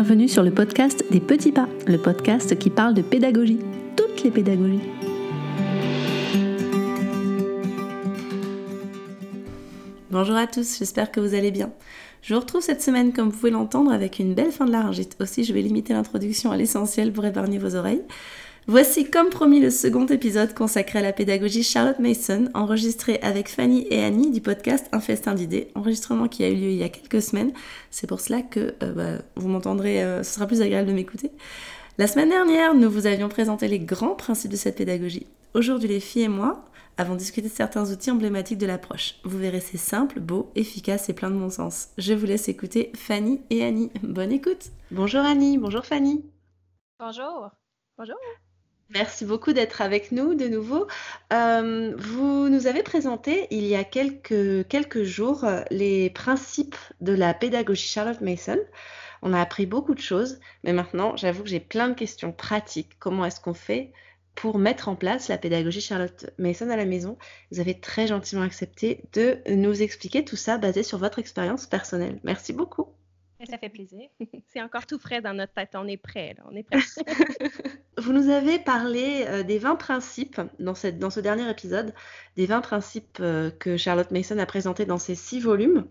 Bienvenue sur le podcast des petits pas, le podcast qui parle de pédagogie, toutes les pédagogies. Bonjour à tous, j'espère que vous allez bien. Je vous retrouve cette semaine, comme vous pouvez l'entendre, avec une belle fin de laryngite. Aussi, je vais limiter l'introduction à l'essentiel pour épargner vos oreilles. Voici comme promis le second épisode consacré à la pédagogie Charlotte Mason, enregistré avec Fanny et Annie du podcast Un festin d'idées, enregistrement qui a eu lieu il y a quelques semaines. C'est pour cela que euh, bah, vous m'entendrez, euh, ce sera plus agréable de m'écouter. La semaine dernière, nous vous avions présenté les grands principes de cette pédagogie. Aujourd'hui, les filles et moi avons discuté de certains outils emblématiques de l'approche. Vous verrez, c'est simple, beau, efficace et plein de bon sens. Je vous laisse écouter Fanny et Annie. Bonne écoute. Bonjour Annie, bonjour Fanny. Bonjour. Bonjour. Merci beaucoup d'être avec nous de nouveau. Euh, vous nous avez présenté il y a quelques, quelques jours les principes de la pédagogie Charlotte Mason. On a appris beaucoup de choses, mais maintenant j'avoue que j'ai plein de questions pratiques. Comment est-ce qu'on fait pour mettre en place la pédagogie Charlotte Mason à la maison? Vous avez très gentiment accepté de nous expliquer tout ça basé sur votre expérience personnelle. Merci beaucoup. Ça fait plaisir. C'est encore tout frais dans notre tête. On est prêt. On est prêt. Vous nous avez parlé euh, des 20 principes dans, cette, dans ce dernier épisode, des 20 principes euh, que Charlotte Mason a présentés dans ses six volumes.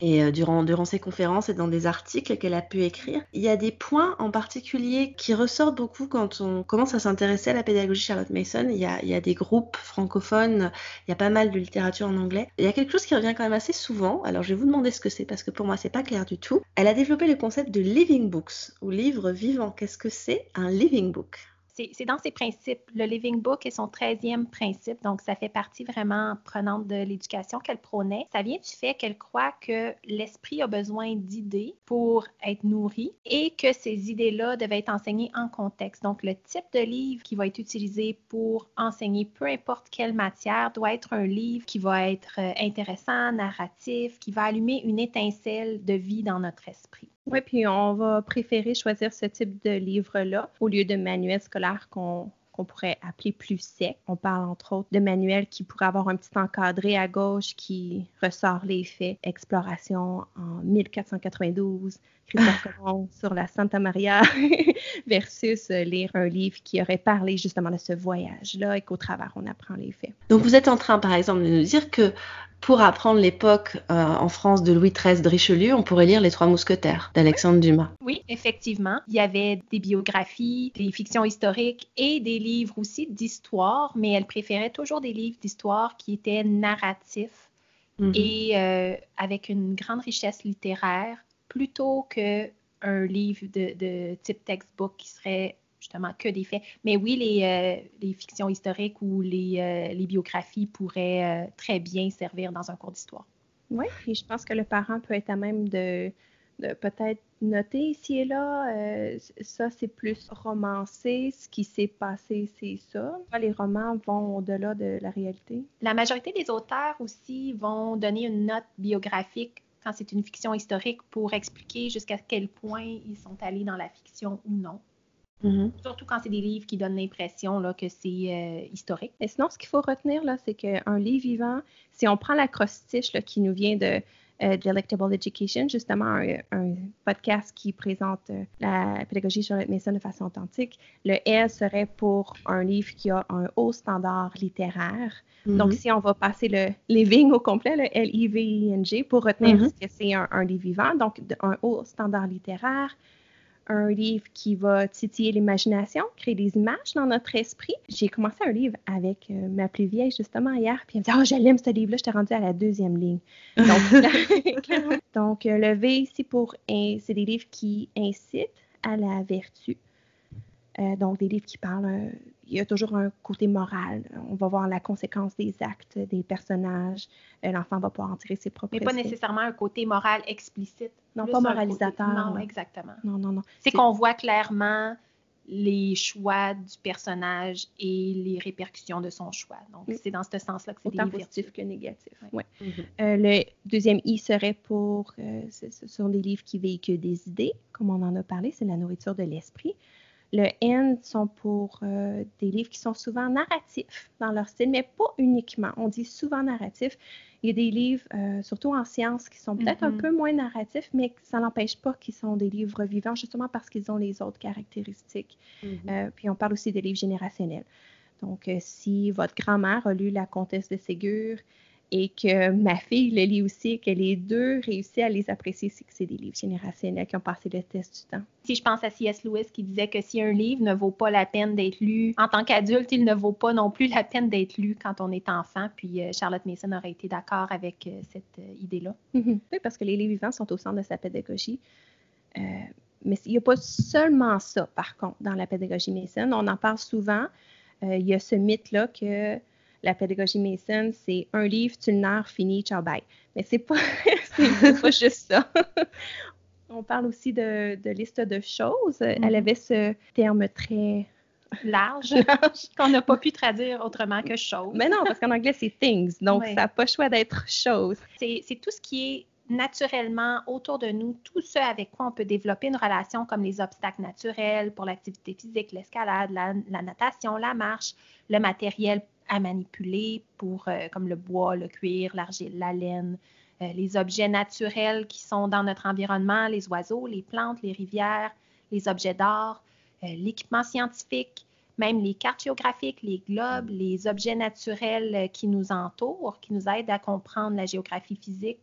Et euh, durant, durant ses conférences et dans des articles qu'elle a pu écrire, il y a des points en particulier qui ressortent beaucoup quand on commence à s'intéresser à la pédagogie Charlotte Mason. Il y, a, il y a des groupes francophones, il y a pas mal de littérature en anglais. Il y a quelque chose qui revient quand même assez souvent. Alors je vais vous demander ce que c'est parce que pour moi c'est pas clair du tout. Elle a développé le concept de living books ou livre vivant. Qu'est-ce que c'est un living book? C'est dans ses principes. Le Living Book est son 13e principe, donc ça fait partie vraiment prenante de l'éducation qu'elle prônait. Ça vient du fait qu'elle croit que l'esprit a besoin d'idées pour être nourri et que ces idées-là devaient être enseignées en contexte. Donc le type de livre qui va être utilisé pour enseigner peu importe quelle matière doit être un livre qui va être euh, intéressant, narratif, qui va allumer une étincelle de vie dans notre esprit. Oui, puis on va préférer choisir ce type de livre-là au lieu de manuels scolaires qu'on pourrait appeler plus sec. On parle entre autres de manuels qui pourraient avoir un petit encadré à gauche qui ressort les faits. Exploration en 1492, Christophe Colomb sur la Santa Maria versus lire un livre qui aurait parlé justement de ce voyage-là et qu'au travers on apprend les faits. Donc vous êtes en train par exemple de nous dire que pour apprendre l'époque euh, en France de Louis XIII de Richelieu, on pourrait lire Les Trois Mousquetaires d'Alexandre Dumas. Oui, effectivement. Il y avait des biographies, des fictions historiques et des livres aussi d'histoire, mais elle préférait toujours des livres d'histoire qui étaient narratifs mhm. et euh, avec une grande richesse littéraire plutôt que un livre de, de type textbook qui serait justement que des faits. Mais oui, les, euh, les fictions historiques ou les, euh, les biographies pourraient euh, très bien servir dans un cours d'histoire. Oui, et je pense que le parent peut être à même de, de peut-être noter ici et là, ça c'est plus romancé, ce qui s'est passé c'est ça. Les romans vont au-delà de la réalité. La majorité des auteurs aussi vont donner une note biographique quand c'est une fiction historique pour expliquer jusqu'à quel point ils sont allés dans la fiction ou non. Mm-hmm. Surtout quand c'est des livres qui donnent l'impression que c'est euh, historique. Et sinon, ce qu'il faut retenir, c'est qu'un livre vivant, si on prend l'acrostiche qui nous vient de euh, Delectable Education, justement un, podcast qui présente euh, la pédagogie sur Mason de façon authentique, le L serait pour un livre qui a un haut standard littéraire. Mm-hmm. Donc, si on va passer le living au complet, le L-I-V-I-N-G, pour retenir mm-hmm. que c'est un, un livre vivant, donc un haut standard littéraire, un livre qui va titiller l'imagination, créer des images dans notre esprit. J'ai commencé un livre avec euh, ma plus vieille justement hier, puis elle me dit Oh, j'aime ce livre-là, je t'ai rendu à la deuxième ligne. Donc, euh, le V ici pour c'est des livres qui incitent à la vertu. Euh, donc, des livres qui parlent il y a toujours un côté moral. On va voir la conséquence des actes des personnages. L'enfant va pouvoir en tirer ses propres. Mais pas nécessairement un côté moral explicite. Non, pas moralisateur. Non, exactement. Non, non, non. C'est qu'on voit clairement les choix du personnage et les répercussions de son choix. Donc, c'est dans ce sens-là que c'est Autant positif que négatif. Ouais. Mm-hmm. Euh, le deuxième I serait pour, euh, ce sont des livres qui véhiculent des idées, comme on en a parlé, c'est la nourriture de l'esprit. Le N sont pour euh, des livres qui sont souvent narratifs dans leur style, mais pas uniquement. On dit souvent narratifs. Il y a des livres, euh, surtout en sciences, qui sont peut-être un Mhm. peu moins narratifs, mais ça n'empêche pas qu'ils sont des livres vivants, justement parce qu'ils ont les autres caractéristiques. Euh, puis on parle aussi des livres générationnels. Donc, si votre grand-mère a lu La Comtesse de Ségur et que ma fille le lit aussi, que les deux réussissent à les apprécier, c'est que c'est des livres générationnels qui ont passé le test du temps. Si je pense à C.S. Lewis qui disait que si un livre ne vaut pas la peine d'être lu en tant qu'adulte, il ne vaut pas non plus la peine d'être lu quand on est enfant. Puis euh, Charlotte Mason aurait été d'accord avec euh, cette euh, idée-là. Mhm. Oui, parce que les livres vivants sont au centre de sa pédagogie. Euh, mais il n'y a pas seulement ça, par contre, dans la pédagogie Mason. On en parle souvent. Euh, il y a ce mythe-là que la pédagogie Mason, c'est un livre, tu le narres, fini, ciao, bye. Mais c'est pas, c'est pas juste ça. On parle aussi de, de liste de choses. Elle Mhm. avait ce terme très Large, qu'on n'a pas pu traduire autrement que chose. Mais non, parce qu'en anglais, c'est things. Donc, ça n'a pas le choix d'être chose. C'est c'est tout ce qui est naturellement autour de nous, tout ce avec quoi on peut développer une relation, comme les obstacles naturels pour l'activité physique, l'escalade, la, la natation, la marche, le matériel à manipuler pour euh, comme le bois, le cuir, l'argile, la laine, euh, les objets naturels qui sont dans notre environnement, les oiseaux, les plantes, les rivières, les objets d'art, euh, l'équipement scientifique, même les cartes géographiques, les globes, les objets naturels qui nous entourent, qui nous aident à comprendre la géographie physique.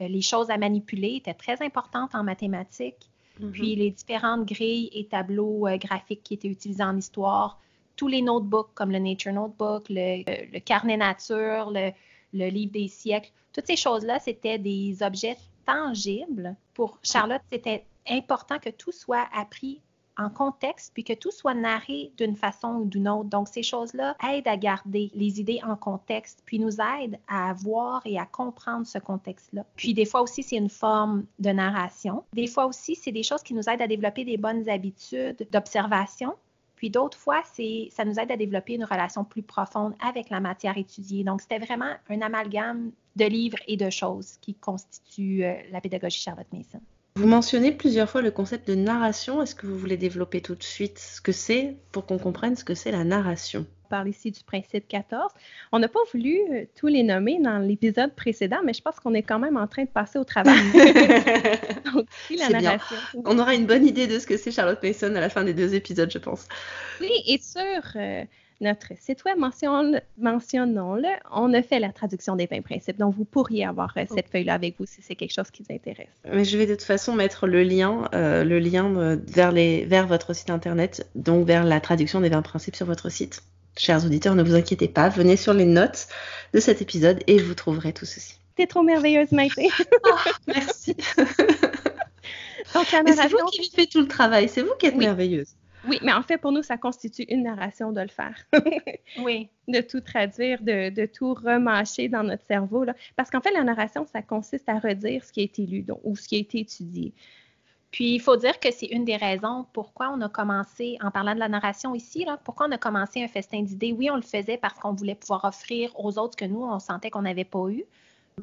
Les choses à manipuler étaient très importantes en mathématiques. Mhm. Puis les différentes grilles et tableaux graphiques qui étaient utilisés en histoire, tous les notebooks comme le Nature Notebook, le, euh, le carnet nature, le, le livre des siècles, toutes ces choses-là, c'était des objets tangibles. Pour Charlotte, c'était important que tout soit appris en contexte, puis que tout soit narré d'une façon ou d'une autre. Donc, ces choses-là aident à garder les idées en contexte, puis nous aident à voir et à comprendre ce contexte-là. Puis, des fois aussi, c'est une forme de narration. Des fois aussi, c'est des choses qui nous aident à développer des bonnes habitudes d'observation. Puis d'autres fois, c'est, ça nous aide à développer une relation plus profonde avec la matière étudiée. Donc, c'était vraiment un amalgame de livres et de choses qui constituent euh, la pédagogie Charlotte Mason. Vous mentionnez plusieurs fois le concept de narration. Est-ce que vous voulez développer tout de suite ce que c'est pour qu'on comprenne ce que c'est la narration? On parle ici du principe 14. On n'a pas voulu euh, tous les nommer dans l'épisode précédent, mais je pense qu'on est quand même en train de passer au travail. Donc, la bien. On aura une bonne idée de ce que c'est Charlotte Mason à la fin des deux épisodes, je pense. Oui, et sur euh, notre site web, mentionnons-le, on a fait la traduction des 20 principes. Donc, vous pourriez avoir euh, cette feuille-là avec vous si c'est quelque chose qui vous intéresse. Mais je vais de toute façon mettre le lien, euh, le lien vers, les, vers votre site internet, donc vers la traduction des 20 principes sur votre site. Chers auditeurs, ne vous inquiétez pas, venez sur les notes de cet épisode et vous trouverez tout ceci. T'es trop merveilleuse, Maïté. Merci. Donc, la Mais c'est vous qui faites tout le travail, c'est vous qui êtes Oui. merveilleuse. oui, mais en fait, pour nous, ça constitue une narration de le faire. Oui. de tout traduire, de, de tout remâcher dans notre cerveau. Là. Parce qu'en fait, la narration, ça consiste à redire ce qui a été lu donc, ou ce qui a été étudié. Puis, il faut dire que c'est une des raisons pourquoi on a commencé, en parlant de la narration ici, là, pourquoi on a commencé un festin d'idées. Oui, on le faisait parce qu'on voulait pouvoir offrir aux autres que nous, on sentait qu'on n'avait pas eu.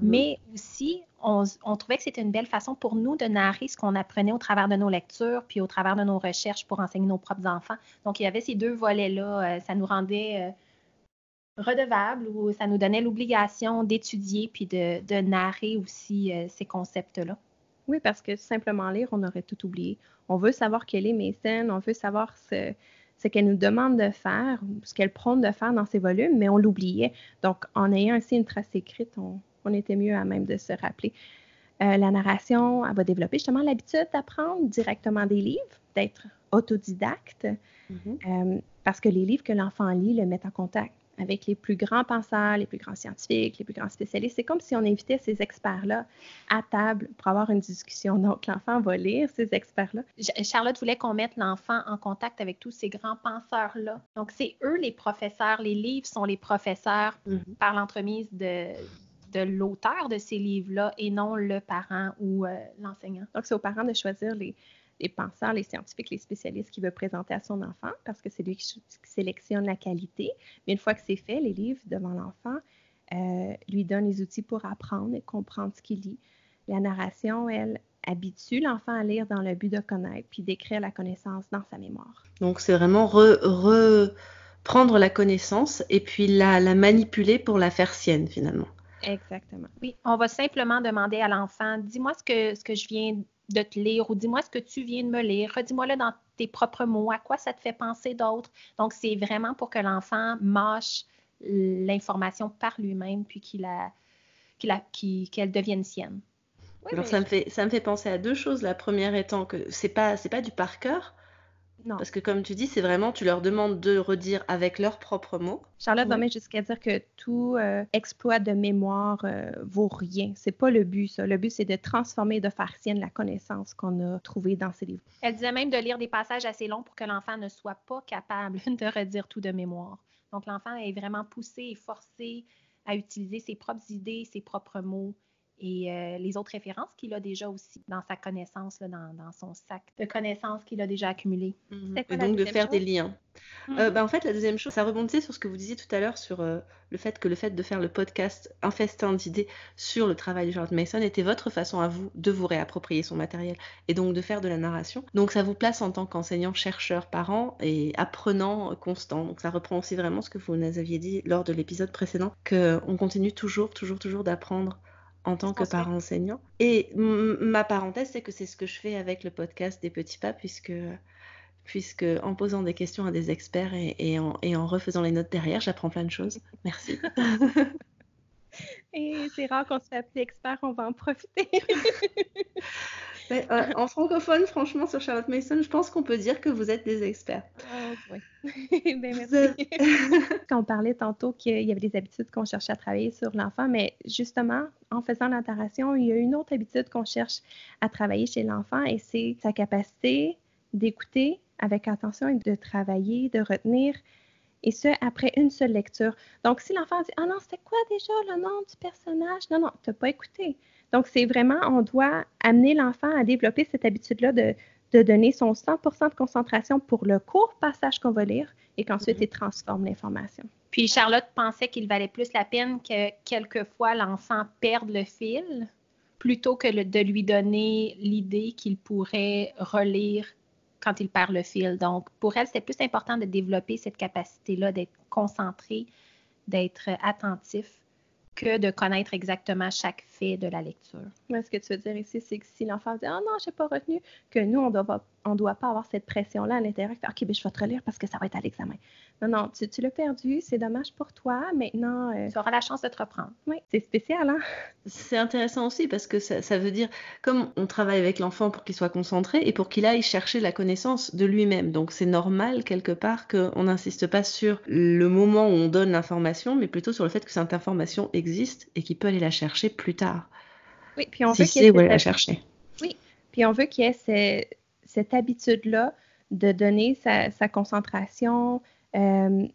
Mais aussi, on, on trouvait que c'était une belle façon pour nous de narrer ce qu'on apprenait au travers de nos lectures, puis au travers de nos recherches pour enseigner nos propres enfants. Donc, il y avait ces deux volets-là. euh, ça nous rendait euh, redevables ou ça nous donnait l'obligation d'étudier puis de, de narrer aussi euh, ces concepts-là. Oui, parce que simplement lire, on aurait tout oublié. On veut savoir quelle est Mason, on veut savoir ce, ce qu'elle nous demande de faire, ce qu'elle prône de faire dans ses volumes, mais on l'oubliait. Donc, en ayant ainsi une trace écrite, on, on était mieux à même de se rappeler. Euh, la narration, elle va développer justement l'habitude d'apprendre directement des livres, d'être autodidacte, euh, parce que les livres que l'enfant lit le mettent en contact avec les plus grands penseurs, les plus grands scientifiques, les plus grands spécialistes. C'est comme si on invitait ces experts-là à table pour avoir une discussion. Donc, l'enfant va lire ces experts-là. Charlotte voulait qu'on mette l'enfant en contact avec tous ces grands penseurs-là. Donc, c'est eux les professeurs. Les livres sont les professeurs Mhm. par l'entremise de, de l'auteur de ces livres-là et non le parent ou euh, l'enseignant. Donc, c'est aux parents de choisir les, les penseurs, les scientifiques, les spécialistes qu'il veut présenter à son enfant parce que c'est lui qui, sélectionne la qualité. Mais une fois que c'est fait, les livres devant l'enfant euh, lui donnent les outils pour apprendre et comprendre ce qu'il lit. La narration, elle, habitue l'enfant à lire dans le but de connaître, puis d'écrire la connaissance dans sa mémoire. Donc c'est vraiment reprendre la connaissance et puis la, la manipuler pour la faire sienne finalement. Exactement. Oui, on va simplement demander à l'enfant, dis-moi ce que, ce que je viens de te lire ou dis-moi ce que tu viens de me lire, redis-moi-le dans tes propres mots, à quoi ça te fait penser d'autres. Donc, c'est vraiment pour que l'enfant mâche l'information par lui-même puis qu'il a, qu'elle devienne sienne. Alors, ça, me fait, ça me fait penser à deux choses. La première étant que c'est pas, c'est pas du par cœur, parce que comme tu dis, c'est vraiment, tu leur demandes de redire avec leurs propres mots. Charlotte va même jusqu'à dire que tout euh, exploit de mémoire euh, vaut rien. C'est pas le but, ça. Le but, c'est de transformer, de faire sienne la connaissance qu'on a trouvée dans ces livres. Elle disait même de lire des passages assez longs pour que l'enfant ne soit pas capable de redire tout de mémoire. Donc, l'enfant est vraiment poussé et forcé à utiliser ses propres idées, ses propres mots et euh, les autres références qu'il a déjà aussi dans sa connaissance, dans, son sac de connaissances qu'il a déjà accumulées. Mhm. Et donc de faire des liens. Mhm. Euh, ben, en fait, la deuxième chose, ça rebondissait sur ce que vous disiez tout à l'heure sur euh, le fait que le fait de faire le podcast Un festin d'idées sur le travail de Charlotte Mason était votre façon à vous de vous réapproprier son matériel et donc de faire de la narration. Donc ça vous place en tant qu'enseignant, chercheur, parent et apprenant constant. Donc ça reprend aussi vraiment ce que vous nous aviez dit lors de l'épisode précédent, qu'on continue toujours, toujours, toujours d'apprendre en tant que parent enseignant. Et ma parenthèse, c'est que c'est ce que je fais avec le podcast des petits pas, puisque, puisque en posant des questions à des experts et, en, et en refaisant les notes derrière, j'apprends plein de choses. Merci. et c'est rare qu'on se fait appeler expert, on va en profiter. Euh, en francophone, franchement, sur Charlotte Mason, je pense qu'on peut dire que vous êtes des experts. Oh, oui. ben, merci. Quand on parlait tantôt qu'il y avait des habitudes qu'on cherchait à travailler sur l'enfant, mais justement, en faisant la il y a une autre habitude qu'on cherche à travailler chez l'enfant et c'est sa capacité d'écouter avec attention et de travailler, de retenir et ce, après une seule lecture. Donc, si l'enfant dit Ah non, c'était quoi déjà le nom du personnage Non, non, tu n'as pas écouté. Donc, c'est vraiment, on doit amener l'enfant à développer cette habitude-là de, donner son 100% de concentration pour le court passage qu'on va lire et qu'ensuite, mhm. il transforme l'information. Puis, Charlotte pensait qu'il valait plus la peine que quelquefois l'enfant perde le fil plutôt que de lui donner l'idée qu'il pourrait relire quand il perd le fil. Donc, pour elle, c'est plus important de développer cette capacité-là d'être concentré, d'être attentif que de connaître exactement chaque fait de la lecture. ce que tu veux dire ici, c'est que si l'enfant dit Ah oh non, je n'ai pas retenu, que nous, on ne doit pas avoir cette pression-là à l'intérieur. OK, ben, je vais te relire parce que ça va être à l'examen. Non, non, tu, l'as perdu, c'est dommage pour toi. Maintenant. Euh, tu auras la chance de te reprendre. Oui, c'est spécial, hein? C'est intéressant aussi parce que ça, veut dire, comme on travaille avec l'enfant pour qu'il soit concentré et pour qu'il aille chercher la connaissance de lui-même. Donc, c'est normal, quelque part, qu'on n'insiste pas sur le moment où on donne l'information, mais plutôt sur le fait que cette information existe et qu'il peut aller la chercher plus tard. Oui, puis on veut qu'il où aller la chercher. Oui, puis on veut qu'il y ait cette habitude-là de donner sa, sa concentration, euh,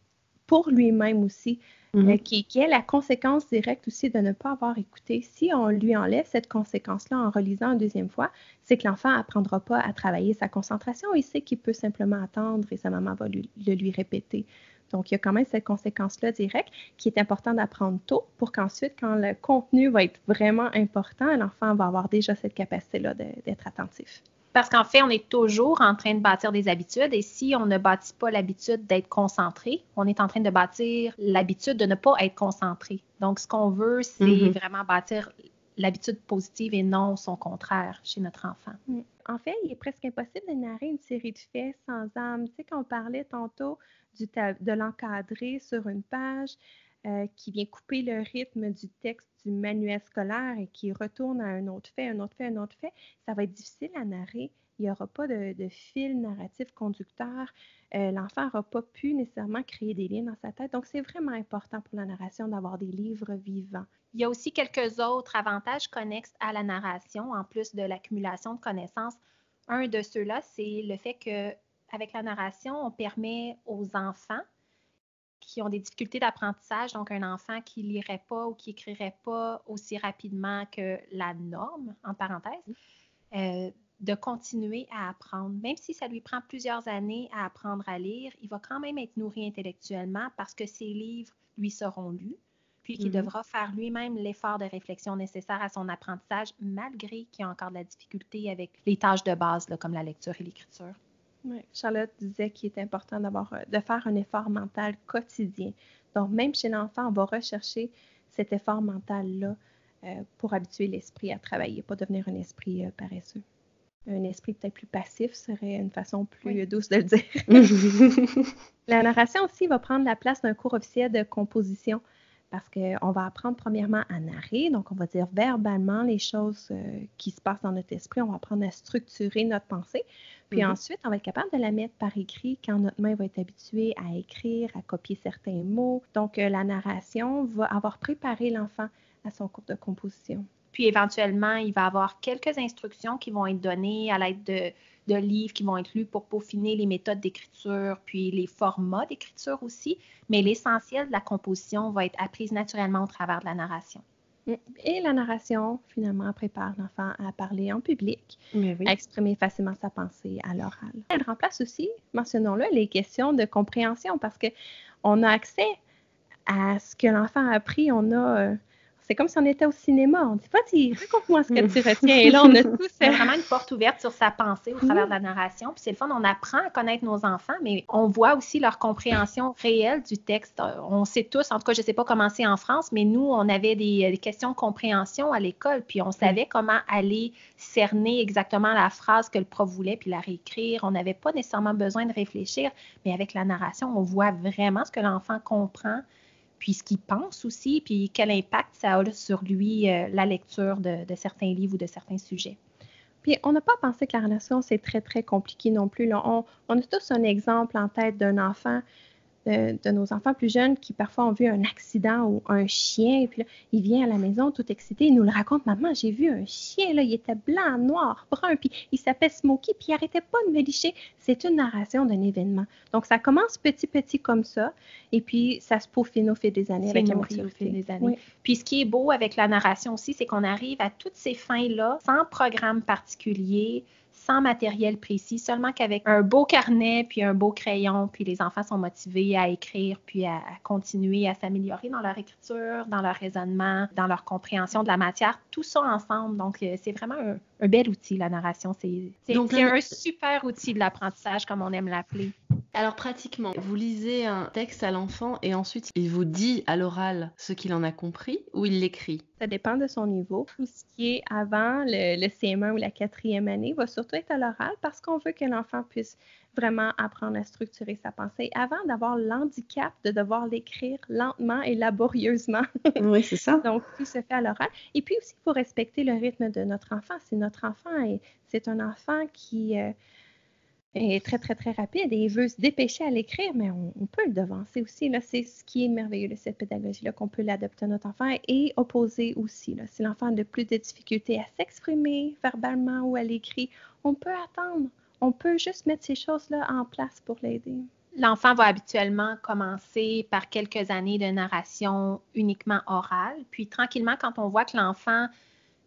pour lui-même aussi, mhm. euh, qui, est la conséquence directe aussi de ne pas avoir écouté. Si on lui enlève cette conséquence-là en relisant une deuxième fois, c'est que l'enfant n'apprendra pas à travailler sa concentration. Il sait qu'il peut simplement attendre et sa maman va le lui répéter. Donc, il y a quand même cette conséquence-là directe qui est important d'apprendre tôt pour qu'ensuite, quand le contenu va être vraiment important, l'enfant va avoir déjà cette capacité-là d'être attentif. Parce qu'en fait, on est toujours en train de bâtir des habitudes et si on ne bâtit pas l'habitude d'être concentré, on est en train de bâtir l'habitude de ne pas être concentré. Donc, ce qu'on veut, c'est mm-hmm. vraiment bâtir l'habitude positive et non son contraire chez notre enfant. Mm. En fait, il est presque impossible de narrer une série de faits sans âme. Tu sais, quand on parlait tantôt du de l'encadrer sur une page, euh, qui vient couper le rythme du texte du manuel scolaire et qui retourne à un autre fait, un autre fait, un autre fait, ça va être difficile à narrer. Il n'y aura pas de, fil narratif conducteur. Euh, l'enfant n'aura pas pu nécessairement créer des liens dans sa tête. Donc, c'est vraiment important pour la narration d'avoir des livres vivants. Il y a aussi quelques autres avantages connexes à la narration, en plus de l'accumulation de connaissances. Un de ceux-là, c'est le fait que avec la narration, on permet aux enfants qui ont des difficultés d'apprentissage, donc un enfant qui lirait pas ou qui écrirait pas aussi rapidement que la norme, en parenthèse, euh, de continuer à apprendre. Même si ça lui prend plusieurs années à apprendre à lire, il va quand même être nourri intellectuellement parce que ses livres lui seront lus, puis qu'il Mhm. devra faire lui-même l'effort de réflexion nécessaire à son apprentissage, malgré qu'il y a encore de la difficulté avec les tâches de base, là, comme la lecture et l'écriture. Charlotte disait qu'il est important d'avoir, euh, de faire un effort mental quotidien. Donc, même chez l'enfant, on va rechercher cet effort mental-là euh, pour habituer l'esprit à travailler, pas devenir un esprit euh, paresseux. Un esprit peut-être plus passif serait une façon plus Oui. douce de le dire. La narration aussi va prendre la place d'un cours officiel de composition parce qu'on va apprendre premièrement à narrer, donc on va dire verbalement les choses euh, qui se passent dans notre esprit, on va apprendre à structurer notre pensée, puis Mhm. ensuite on va être capable de la mettre par écrit quand notre main va être habituée à écrire, à copier certains mots. Donc euh, la narration va avoir préparé l'enfant à son cours de composition. Puis éventuellement, il va avoir quelques instructions qui vont être données à l'aide de, de livres qui vont être lus pour peaufiner les méthodes d'écriture, puis les formats d'écriture aussi. Mais l'essentiel de la composition va être apprise naturellement au travers de la narration. Mm. Et la narration, finalement, prépare l'enfant à parler en public, oui. à exprimer facilement sa pensée à l'oral. Elle remplace aussi, mentionnons-le, les questions de compréhension parce que on a accès à ce que l'enfant a appris. On a, euh, c'est comme si on était au cinéma. On dit vas-y, raconte-moi ce que tu retiens. Et là, on a tous. C'est euh, vraiment une porte ouverte sur sa pensée au travers de la narration. Puis c'est le fun, on apprend à connaître nos enfants, mais on voit aussi leur compréhension réelle du texte. Euh, On sait tous, en tout cas, je ne sais pas comment c'est en France, mais nous, on avait des, des questions de compréhension à l'école, puis on savait comment aller cerner exactement la phrase que le prof voulait, puis la réécrire. On n'avait pas nécessairement besoin de réfléchir, mais avec la narration, on voit vraiment ce que l'enfant comprend puis ce qu'il pense aussi, puis quel impact ça a sur lui, euh, la lecture de, certains livres ou de certains sujets. Puis on n'a pas pensé que la relation, c'est très, très compliqué non plus. là. On a tous un exemple en tête d'un enfant, de nos enfants plus jeunes qui parfois ont vu un accident ou un chien, et puis là, il vient à la maison tout excité, il nous le raconte, maman, j'ai vu un chien, là, il était blanc, noir, brun, puis il s'appelle Smokey, puis il arrêtait pas de me licher. C'est une narration d'un événement. Donc ça commence petit, petit comme ça, et puis ça se peaufine au fil des années avec la au fil des années. Oui. Puis ce qui est beau avec la narration aussi, c'est qu'on arrive à toutes ces fins-là sans programme particulier, sans matériel précis, seulement qu'avec un beau carnet, puis un beau crayon, puis les enfants sont motivés à écrire, puis à, à continuer à s'améliorer dans leur écriture, dans leur raisonnement, dans leur compréhension de la matière, tout ça ensemble. Donc, euh, c'est vraiment un, un bel outil, la narration. C'est un super outil de l'apprentissage, comme on aime l'appeler. Alors pratiquement, vous lisez un texte à l'enfant et ensuite il vous dit à l'oral ce qu'il en a compris ou il l'écrit? Ça dépend de son niveau. Tout ce qui est avant le, le CM1 ou la quatrième année va surtout être à l'oral parce qu'on veut que l'enfant puisse vraiment apprendre à structurer sa pensée avant d'avoir l'handicap de devoir l'écrire lentement et laborieusement. Oui, c'est ça. Donc, tout se fait à l'oral. Et puis aussi, il faut respecter le rythme de notre enfant. Si notre enfant est, c'est un enfant qui euh, est très, très, très rapide et il veut se dépêcher à l'écrire, mais on, peut le devancer aussi. C'est ce qui est merveilleux de cette pédagogie-là, qu'on peut l'adapter à notre enfant et opposer aussi. Là. Si l'enfant a de plus de difficultés à s'exprimer verbalement ou à l'écrit, on peut attendre. On peut juste mettre ces choses-là en place pour l'aider. L'enfant va habituellement commencer par quelques années de narration uniquement orale, puis tranquillement, quand on voit que l'enfant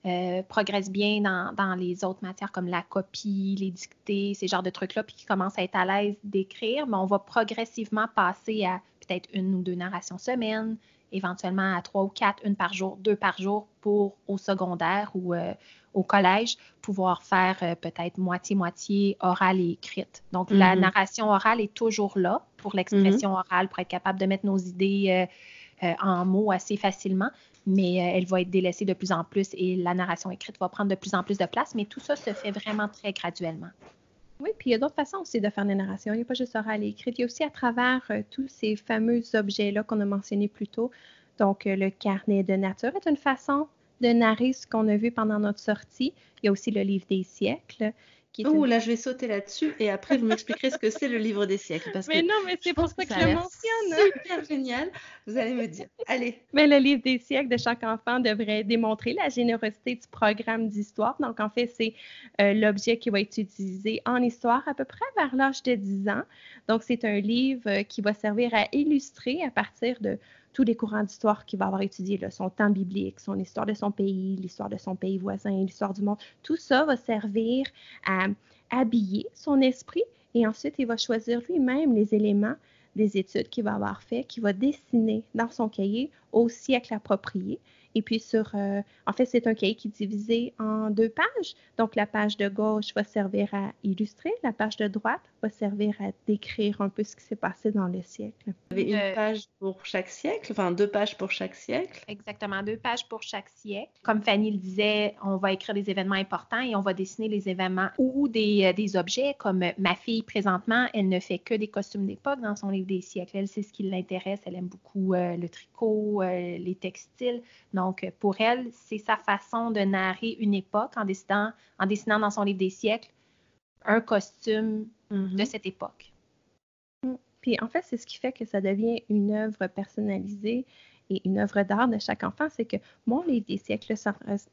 euh, progresse bien dans, dans les autres matières comme la copie, les dictées, ces genres de trucs-là, puis qu'il commence à être à l'aise d'écrire, mais on va progressivement passer à peut-être une ou deux narrations semaine, éventuellement à trois ou quatre, une par jour, deux par jour pour au secondaire ou euh, au collège, pouvoir faire euh, peut-être moitié-moitié orale et écrite. Donc, la Mhm. narration orale est toujours là pour l'expression orale, pour être capable de mettre nos idées euh, en mots assez facilement, mais euh, elle va être délaissée de plus en plus et la narration écrite va prendre de plus en plus de place, mais tout ça se fait vraiment très graduellement. Oui, puis il y a d'autres façons aussi de faire des narrations. Il n'y a pas juste oral et écrit. Il y a aussi à travers euh, tous ces fameux objets-là qu'on a mentionnés plus tôt. Donc, euh, le carnet de nature est une façon de narrer ce qu'on a vu pendant notre sortie. Il y a aussi le livre des siècles. Qui Oh là, je vais sauter là-dessus et après vous m'expliquerez ce que c'est le livre des siècles parce Mais que non, mais c'est pour ça que je le mentionne. Super génial. Vous allez me dire. Allez. Mais le livre des siècles de chaque enfant devrait démontrer la générosité du programme d'histoire. Donc, en fait, c'est euh, l'objet qui va être utilisé en histoire à peu près vers l'âge de 10 ans. Donc, c'est un livre euh, qui va servir à illustrer à partir de tous les courants d'histoire qu'il va avoir étudié, là, son temps biblique, son histoire de son pays, l'histoire de son pays voisin, l'histoire du monde. Tout ça va servir à habiller son esprit et ensuite, il va choisir lui-même les éléments des études qu'il va avoir fait, qu'il va dessiner dans son cahier au siècle approprié. Et puis sur, euh, en fait, c'est un cahier qui est divisé en deux pages. Donc la page de gauche va servir à illustrer, la page de droite va servir à décrire un peu ce qui s'est passé dans le siècle. Vous avez une euh, page pour chaque siècle, enfin deux pages pour chaque siècle. Exactement, deux pages pour chaque siècle. Comme Fanny le disait, on va écrire des événements importants et on va dessiner les événements ou des, euh, des objets comme ma fille présentement, elle ne fait que des costumes d'époque dans son livre des siècles. Elle, c'est ce qui l'intéresse. Elle aime beaucoup le tricot, les textiles. Donc, pour elle, c'est sa façon de narrer une époque en dessinant, en dessinant dans son livre des siècles un costume de mm-hmm. cette époque. Puis en fait, c'est ce qui fait que ça devient une œuvre personnalisée et une œuvre d'art de chaque enfant, c'est que mon livre des siècles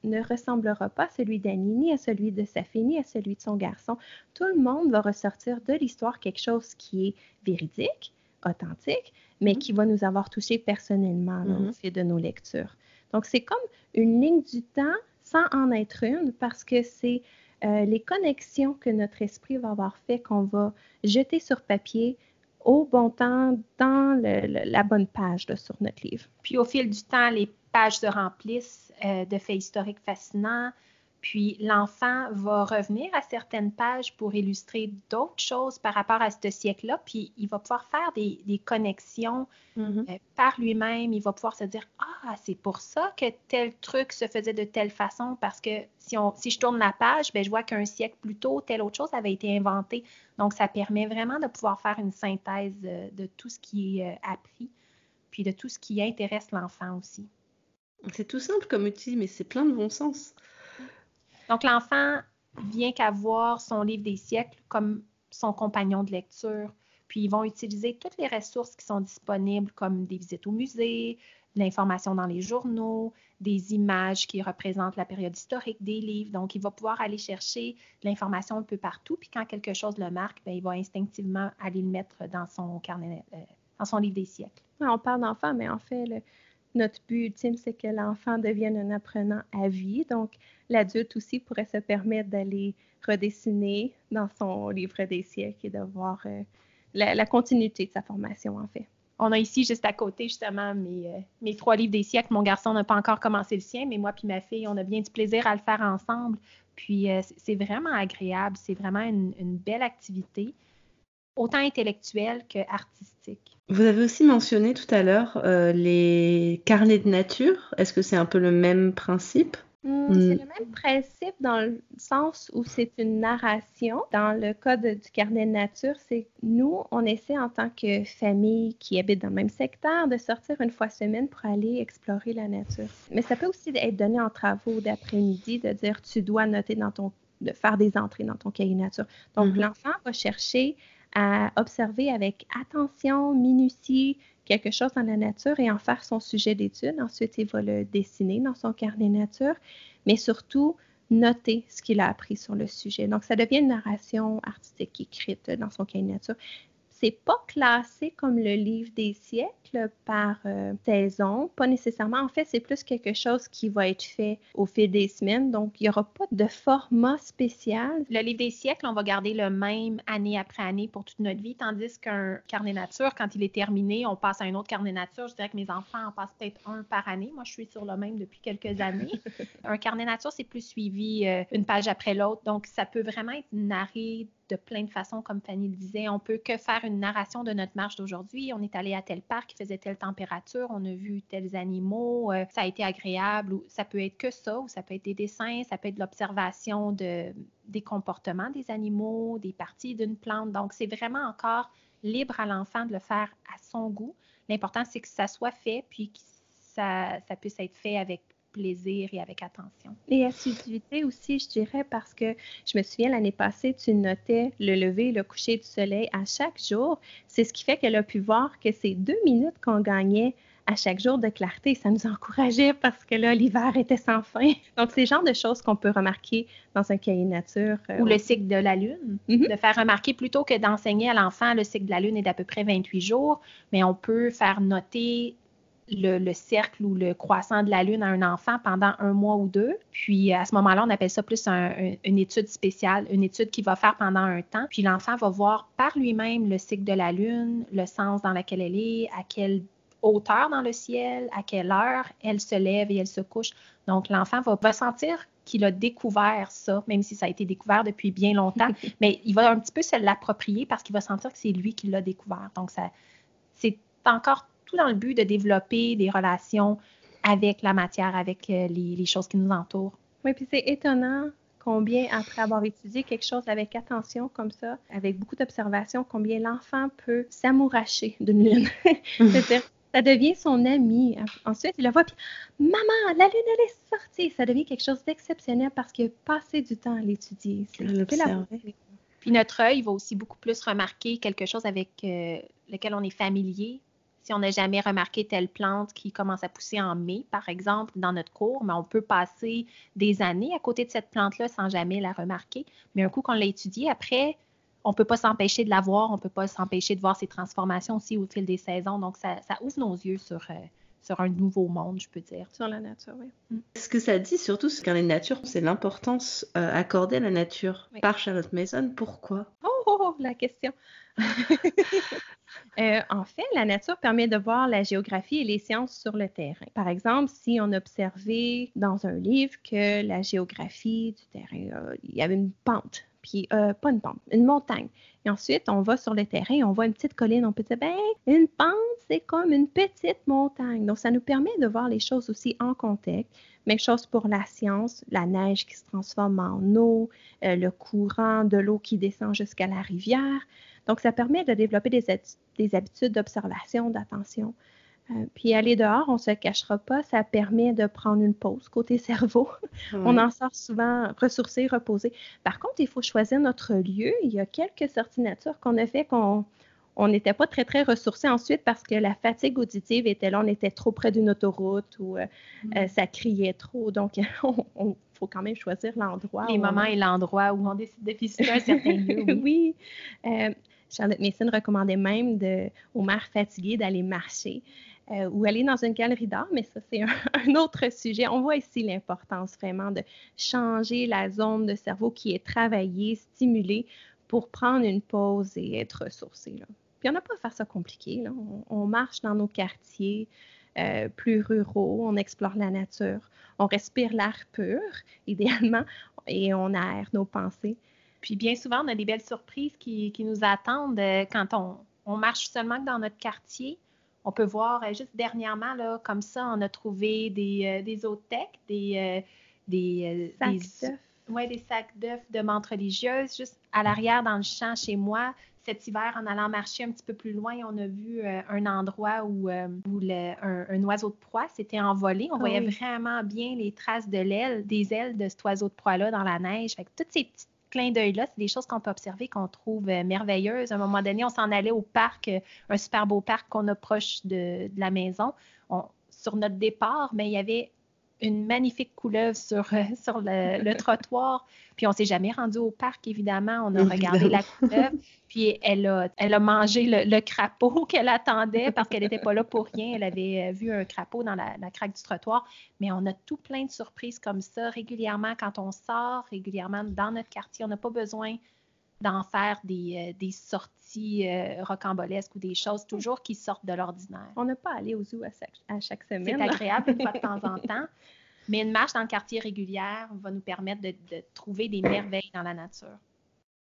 ne ressemblera pas à celui d'Annie, ni à celui de sa fille, ni à celui de son garçon. Tout le monde va ressortir de l'histoire quelque chose qui est véridique, authentique, mais mm-hmm. qui va nous avoir touché personnellement au mm-hmm. fil de nos lectures. Donc, c'est comme une ligne du temps sans en être une parce que c'est euh, les connexions que notre esprit va avoir fait qu'on va jeter sur papier au bon temps dans la bonne page sur notre livre. Puis au fil du temps, les pages se remplissent euh, de faits historiques fascinants, puis l'enfant va revenir à certaines pages pour illustrer d'autres choses par rapport à ce siècle-là. Puis il va pouvoir faire des, connexions mm-hmm. euh, par lui-même. Il va pouvoir se dire Ah, c'est pour ça que tel truc se faisait de telle façon. Parce que si, on, si je tourne la page, ben, je vois qu'un siècle plus tôt, telle autre chose avait été inventée. Donc ça permet vraiment de pouvoir faire une synthèse de, de tout ce qui est euh, appris, puis de tout ce qui intéresse l'enfant aussi. C'est tout simple comme outil, mais c'est plein de bon sens. Donc, l'enfant vient qu'à voir son livre des siècles comme son compagnon de lecture. Puis, ils vont utiliser toutes les ressources qui sont disponibles, comme des visites au musée, l'information dans les journaux, des images qui représentent la période historique des livres. Donc, il va pouvoir aller chercher l'information un peu partout. Puis, quand quelque chose le marque, bien, il va instinctivement aller le mettre dans son carnet, euh, dans son livre des siècles. On parle d'enfant, mais en fait, notre but ultime, c'est que l'enfant devienne un apprenant à vie. Donc, l'adulte aussi pourrait se permettre d'aller redessiner dans son livre des siècles et de voir euh, la, continuité de sa formation, en fait. On a ici, juste à côté, justement, mes, euh, mes trois livres des siècles. Mon garçon n'a pas encore commencé le sien, mais moi puis ma fille, on a bien du plaisir à le faire ensemble. Puis, euh, c'est vraiment agréable. C'est vraiment une, une belle activité, autant intellectuelle que artistique. Vous avez aussi mentionné tout à l'heure euh, les carnets de nature. Est-ce que c'est un peu le même principe? Hmm, C'est le même principe dans le sens où c'est une narration. Dans le cas du carnet de nature, c'est nous, on essaie en tant que famille qui habite dans le même secteur de sortir une fois semaine pour aller explorer la nature. Mais ça peut aussi être donné en travaux d'après-midi, de dire tu dois noter dans ton de faire des entrées dans ton cahier nature. Donc, mm-hmm. l'enfant va chercher à observer avec attention, minutie, quelque chose dans la nature et en faire son sujet d'étude. Ensuite, il va le dessiner dans son carnet nature, mais surtout noter ce qu'il a appris sur le sujet. Donc, ça devient une narration artistique écrite dans son carnet nature c'est pas classé comme le livre des siècles par euh, saison, pas nécessairement. En fait, c'est plus quelque chose qui va être fait au fil des semaines, donc il n'y aura pas de format spécial. Le livre des siècles, on va garder le même année après année pour toute notre vie, tandis qu'un carnet nature, quand il est terminé, on passe à un autre carnet nature. Je dirais que mes enfants en passent peut-être un par année. Moi, je suis sur le même depuis quelques années. un carnet nature, c'est plus suivi euh, une page après l'autre, donc ça peut vraiment être narré de plein de façons, comme Fanny le disait. On peut que faire une narration de notre marche d'aujourd'hui. On est allé à tel parc, il faisait telle température, on a vu tels animaux, euh, ça a été agréable. Ou ça peut être que ça, ou ça peut être des dessins, ça peut être l'observation de, des comportements des animaux, des parties d'une plante. Donc, c'est vraiment encore libre à l'enfant de le faire à son goût. L'important, c'est que ça soit fait, puis que ça, ça puisse être fait avec plaisir et avec attention. Et assiduité aussi, je dirais, parce que je me souviens l'année passée, tu notais le lever et le coucher du soleil à chaque jour. C'est ce qui fait qu'elle a pu voir que ces deux minutes qu'on gagnait à chaque jour de clarté, ça nous encourageait parce que là, l'hiver était sans fin. Donc, c'est le genre de choses qu'on peut remarquer dans un cahier nature. Euh, Ou le cycle de la Lune. Mm-hmm. De faire remarquer plutôt que d'enseigner à l'enfant, le cycle de la Lune est d'à peu près 28 jours, mais on peut faire noter le, cercle ou le croissant de la Lune à un enfant pendant un mois ou deux. Puis à ce moment-là, on appelle ça plus une étude spéciale, une étude qu'il va faire pendant un temps. Puis l'enfant va voir par lui-même le cycle de la Lune, le sens dans lequel elle est, à quelle hauteur dans le ciel, à quelle heure elle se lève et elle se couche. Donc l'enfant va ressentir qu'il a découvert ça, même si ça a été découvert depuis bien longtemps, mais il va un petit peu se l'approprier parce qu'il va sentir que c'est lui qui l'a découvert. Donc, ça, c'est encore tout dans le but de développer des relations avec la matière, avec euh, les, choses qui nous entourent. Oui, puis c'est étonnant combien, après avoir étudié quelque chose avec attention comme ça, avec beaucoup d'observation, combien l'enfant peut s'amouracher d'une lune. C'est-à-dire, ça devient son ami. Ensuite, il la voit, puis Maman, la lune, elle est sortie. Ça devient quelque chose d'exceptionnel parce qu'il a passé du temps à l'étudier. Puis notre œil va aussi beaucoup plus remarquer quelque chose avec euh, lequel on est familier. Si on n'a jamais remarqué telle plante qui commence à pousser en mai, par exemple, dans notre cours, mais on peut passer des années à côté de cette plante-là sans jamais la remarquer. Mais un coup qu'on l'a étudiée, après, on ne peut pas s'empêcher de la voir, on ne peut pas s'empêcher de voir ses transformations aussi au fil des saisons. Donc, ça, ouvre nos yeux sur, euh, sur un nouveau monde, je peux dire. Sur la nature, oui. Mm. Ce que ça dit surtout, c'est qu'en nature, c'est l'importance euh, accordée à la nature par Charlotte Mason. Pourquoi? Oh, oh, la question. Euh, en fait, la nature permet de voir la géographie et les sciences sur le terrain. Par exemple, si on observait dans un livre que la géographie du terrain, il y avait une pente puis euh, pas une pente, une montagne. Et ensuite, on va sur le terrain, on voit une petite colline, on peut dire, ben, une pente, c'est comme une petite montagne. Donc, ça nous permet de voir les choses aussi en contexte. Même chose pour la science, la neige qui se transforme en eau, euh, le courant de l'eau qui descend jusqu'à la rivière. Donc, ça permet de développer des habitudes d'observation, d'attention. Euh, puis aller dehors, on ne se cachera pas, ça permet de prendre une pause côté cerveau. on en sort souvent ressourcé, reposé. Par contre, il faut choisir notre lieu. Il y a quelques sorties nature qu'on a fait qu'on on n'était pas très, très ressourcé ensuite parce que la fatigue auditive était là, on était trop près d'une autoroute ou euh, mm. euh, ça criait trop. Donc, il faut quand même choisir l'endroit. Les moments et l'endroit où on décide de visiter un certain lieu. Oui. Charlotte Mason recommandait même de, aux mères fatiguées d'aller marcher. Euh, ou aller dans une galerie d'art, mais ça, c'est un, autre sujet. On voit ici l'importance vraiment de changer la zone de cerveau qui est travaillée, stimulée pour prendre une pause et être ressourcé. Puis on n'a pas à faire ça compliqué. On, marche dans nos quartiers euh, plus ruraux, on explore la nature, on respire l'air pur, idéalement, et on aère nos pensées. Puis bien souvent, on a des belles surprises qui, nous attendent euh, quand on, on marche seulement dans notre quartier on peut voir, euh, juste dernièrement, là, comme ça, on a trouvé des, euh, des des, euh, des, sacs d'œufs. des sacs d'œufs de menthe religieuse, juste à l'arrière dans le champ chez moi. Cet hiver, en allant marcher un petit peu plus loin, on a vu un endroit où, où un, oiseau de proie s'était envolé. On ah voyait vraiment bien les traces de l'aile, des ailes de cet oiseau de proie-là dans la neige. Fait toutes ces petites clin d'œil-là, c'est des choses qu'on peut observer, qu'on trouve euh, merveilleuses. À un moment donné, on s'en allait au parc, euh, un super beau parc qu'on a proche de, la maison. sur notre départ, mais il y avait une magnifique couleuvre sur, euh, sur le, trottoir. Puis on s'est jamais rendu au parc, évidemment. On a regardé la couleuvre. Puis elle a, elle a mangé le, crapaud qu'elle attendait parce qu'elle n'était pas là pour rien. Elle avait euh, vu un crapaud dans la, craque du trottoir. Mais on a tout plein de surprises comme ça régulièrement quand on sort, régulièrement dans notre quartier. On n'a pas besoin d'en faire des, euh, sorties rocambolesques ou des choses toujours qui sortent de l'ordinaire. On n'a pas à aller au zoo à chaque, semaine. C'est agréable une fois de temps en temps. Mais une marche dans le quartier régulière va nous permettre de, trouver des merveilles dans la nature.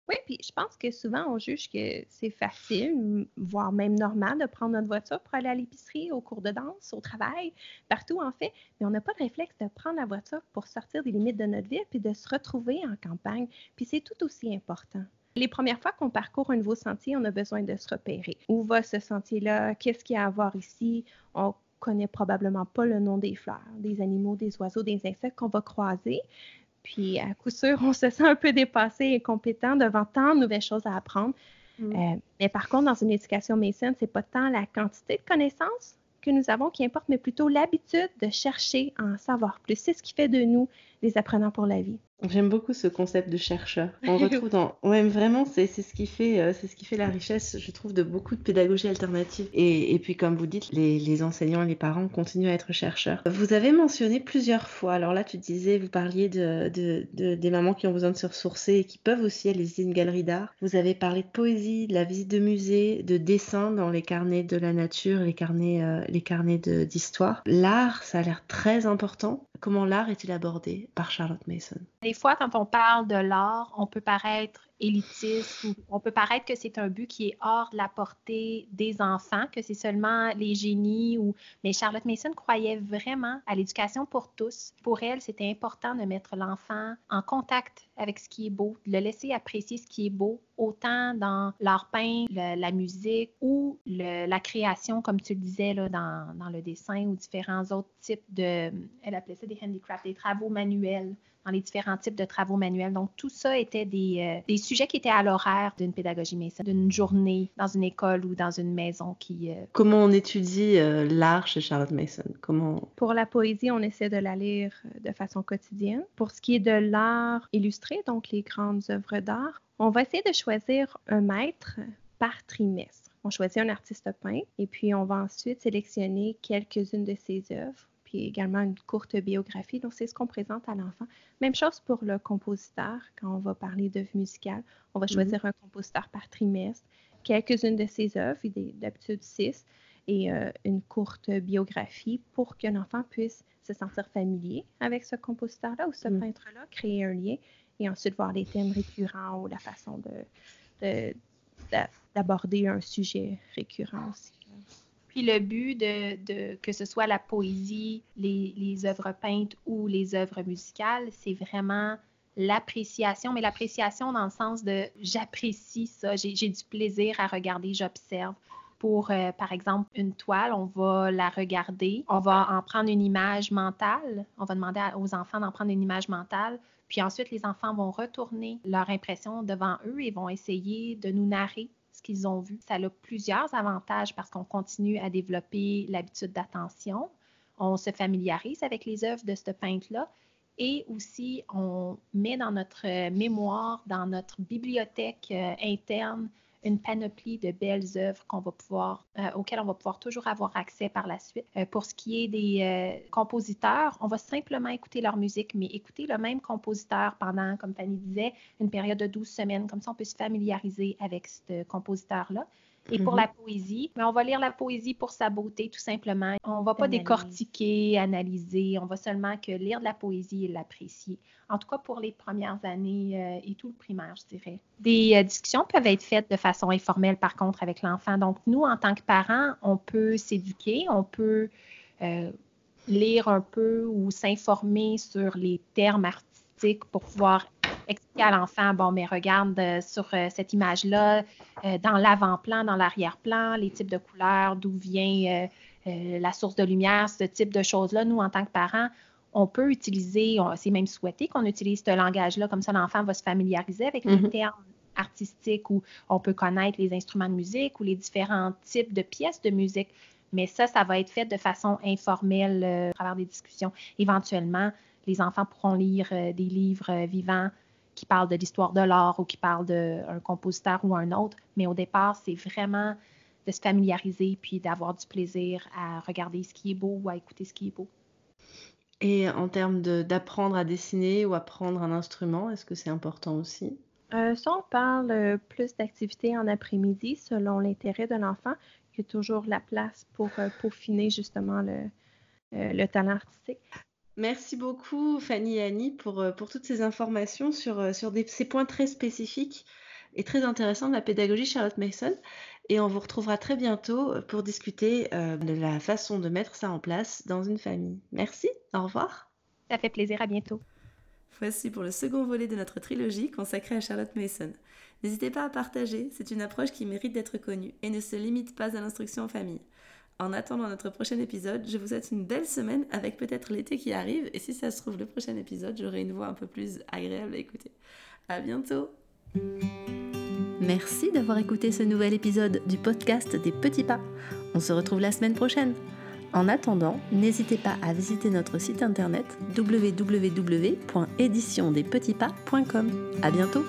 Oui, puis je pense que souvent on juge que c'est facile, voire même normal, de prendre notre voiture pour aller à l'épicerie, au cours de danse, au travail, partout en fait, mais on n'a pas de réflexe de prendre la voiture pour sortir des limites de notre ville puis de se retrouver en campagne. Puis c'est tout aussi important. Les premières fois qu'on parcourt un nouveau sentier, on a besoin de se repérer. Où va ce sentier-là? Qu'est-ce qu'il y a à voir ici? On connaît probablement pas le nom des fleurs, des animaux, des oiseaux, des insectes qu'on va croiser. Puis, à coup sûr, on se sent un peu dépassé et compétent devant tant de nouvelles choses à apprendre. Mm. Euh, mais par contre, dans une éducation ce c'est pas tant la quantité de connaissances que nous avons qui importe, mais plutôt l'habitude de chercher à en savoir plus. C'est ce qui fait de nous des apprenants pour la vie. J'aime beaucoup ce concept de chercheur. On retrouve dans, ouais, vraiment, c'est ce qui fait, euh, c'est ce qui fait la richesse, je trouve, de beaucoup de pédagogie alternative. Et, et puis, comme vous dites, les, les, enseignants et les parents continuent à être chercheurs. Vous avez mentionné plusieurs fois. Alors là, tu disais, vous parliez de, de, de des mamans qui ont besoin de se ressourcer et qui peuvent aussi aller visiter une galerie d'art. Vous avez parlé de poésie, de la visite de musée, de dessin dans les carnets de la nature, les carnets, euh, les carnets d'histoire. L'art, ça a l'air très important. Comment l'art est-il abordé par Charlotte Mason? Des fois, quand on parle de l'art, on peut paraître élitiste ou on peut paraître que c'est un but qui est hors de la portée des enfants, que c'est seulement les génies ou mais Charlotte Mason croyait vraiment à l'éducation pour tous. Pour elle, c'était important de mettre l'enfant en contact avec ce qui est beau, de le laisser apprécier ce qui est beau, autant dans l'art peint, la musique ou la création, comme tu le disais, là, dans, dans, le dessin ou différents autres types de, elle appelait ça des handicrafts, des travaux manuels dans les différents types de travaux manuels. Donc, tout ça était des, euh, des sujets qui étaient à l'horaire d'une pédagogie Mason, d'une journée dans une école ou dans une maison qui... Euh, Comment on étudie euh, l'art chez Charlotte Mason? Comment... Pour la poésie, on essaie de la lire de façon quotidienne. Pour ce qui est de l'art illustré, donc les grandes œuvres d'art, on va essayer de choisir un maître par trimestre. On choisit un artiste peint et puis on va ensuite sélectionner quelques-unes de ses œuvres puis également une courte biographie. Donc, c'est ce qu'on présente à l'enfant. Même chose pour le compositeur, quand on va parler d'œuvres musicales. On va mhm. choisir un compositeur par trimestre, quelques-unes de ses œuvres, d'habitude six, et euh, une courte biographie pour que l'enfant puisse se sentir familier avec ce compositeur-là ou ce mhm. peintre-là, créer un lien, et ensuite voir les thèmes récurrents ou la façon d'aborder un sujet récurrent aussi. Puis le but de, que ce soit la poésie, les, œuvres peintes ou les œuvres musicales, c'est vraiment l'appréciation, mais l'appréciation dans le sens de j'apprécie ça, j'ai du plaisir à regarder, j'observe. Pour, euh, par exemple, une toile, on va la regarder, on va en prendre une image mentale, on va demander aux enfants d'en prendre une image mentale, puis ensuite les enfants vont retourner leur impression devant eux et vont essayer de nous narrer qu'ils ont vu. Ça a plusieurs avantages parce qu'on continue à développer l'habitude d'attention, on se familiarise avec les œuvres de ce peintre-là et aussi on met dans notre mémoire, dans notre bibliothèque euh, interne, une panoplie de belles œuvres qu'on va pouvoir, euh, auxquelles on va pouvoir toujours avoir accès par la suite. Euh, pour ce qui est des euh, compositeurs, on va simplement écouter leur musique, mais écouter le même compositeur pendant, comme Fanny disait, une période de 12 semaines. Comme ça, on peut se familiariser avec ce compositeur-là. Et pour mhm. la poésie, mais on va lire la poésie pour sa beauté, tout simplement. On ne va pas décortiquer, analyser, on va seulement que lire de la poésie et l'apprécier. En tout cas, pour les premières années euh, et tout le primaire, je dirais. Des euh, discussions peuvent être faites de façon informelle, par contre, avec l'enfant. Donc, nous, en tant que parents, on peut s'éduquer, on peut euh, lire un peu ou s'informer sur les termes artistiques pour pouvoir expliquer à l'enfant, bon, mais regarde euh, sur euh, cette image-là, euh, dans l'avant-plan, dans l'arrière-plan, les types de couleurs, d'où vient la source de lumière, ce type de choses-là. Nous, en tant que parents, on peut utiliser, c'est même souhaité qu'on utilise ce langage-là, comme ça l'enfant va se familiariser avec les mm-hmm. termes artistiques où on peut connaître les instruments de musique ou les différents types de pièces de musique. Mais ça, ça va être fait de façon informelle à travers des discussions. Éventuellement, les enfants pourront lire des livres vivants qui parle de l'histoire de l'art ou qui parle d'un compositeur ou un autre. Mais au départ, c'est vraiment de se familiariser puis d'avoir du plaisir à regarder ce qui est beau ou à écouter ce qui est beau. Et en termes d'apprendre à dessiner ou apprendre un instrument, est-ce que c'est important aussi? Euh, ça, on parle euh, plus d'activités en après-midi selon l'intérêt de l'enfant. Il y a toujours la place pour euh, peaufiner justement le, le talent artistique. Merci beaucoup Fanny et Annie pour, euh, pour toutes ces informations sur, euh, ces points très spécifiques et très intéressants de la pédagogie Charlotte Mason. Et on vous retrouvera très bientôt pour discuter euh, de la façon de mettre ça en place dans une famille. Merci, au revoir. Ça fait plaisir, à bientôt. Voici pour le second volet de notre trilogie consacrée à Charlotte Mason. N'hésitez pas à partager, c'est une approche qui mérite d'être connue et ne se limite pas à l'instruction en famille. En attendant notre prochain épisode, je vous souhaite une belle semaine avec peut-être l'été qui arrive. Et si ça se trouve, le prochain épisode, j'aurai une voix un peu plus agréable à écouter. À bientôt! Merci d'avoir écouté ce nouvel épisode du podcast des petits pas. On se retrouve la semaine prochaine. En attendant, n'hésitez pas à visiter notre site internet www.éditiondespetitspas.com. À bientôt!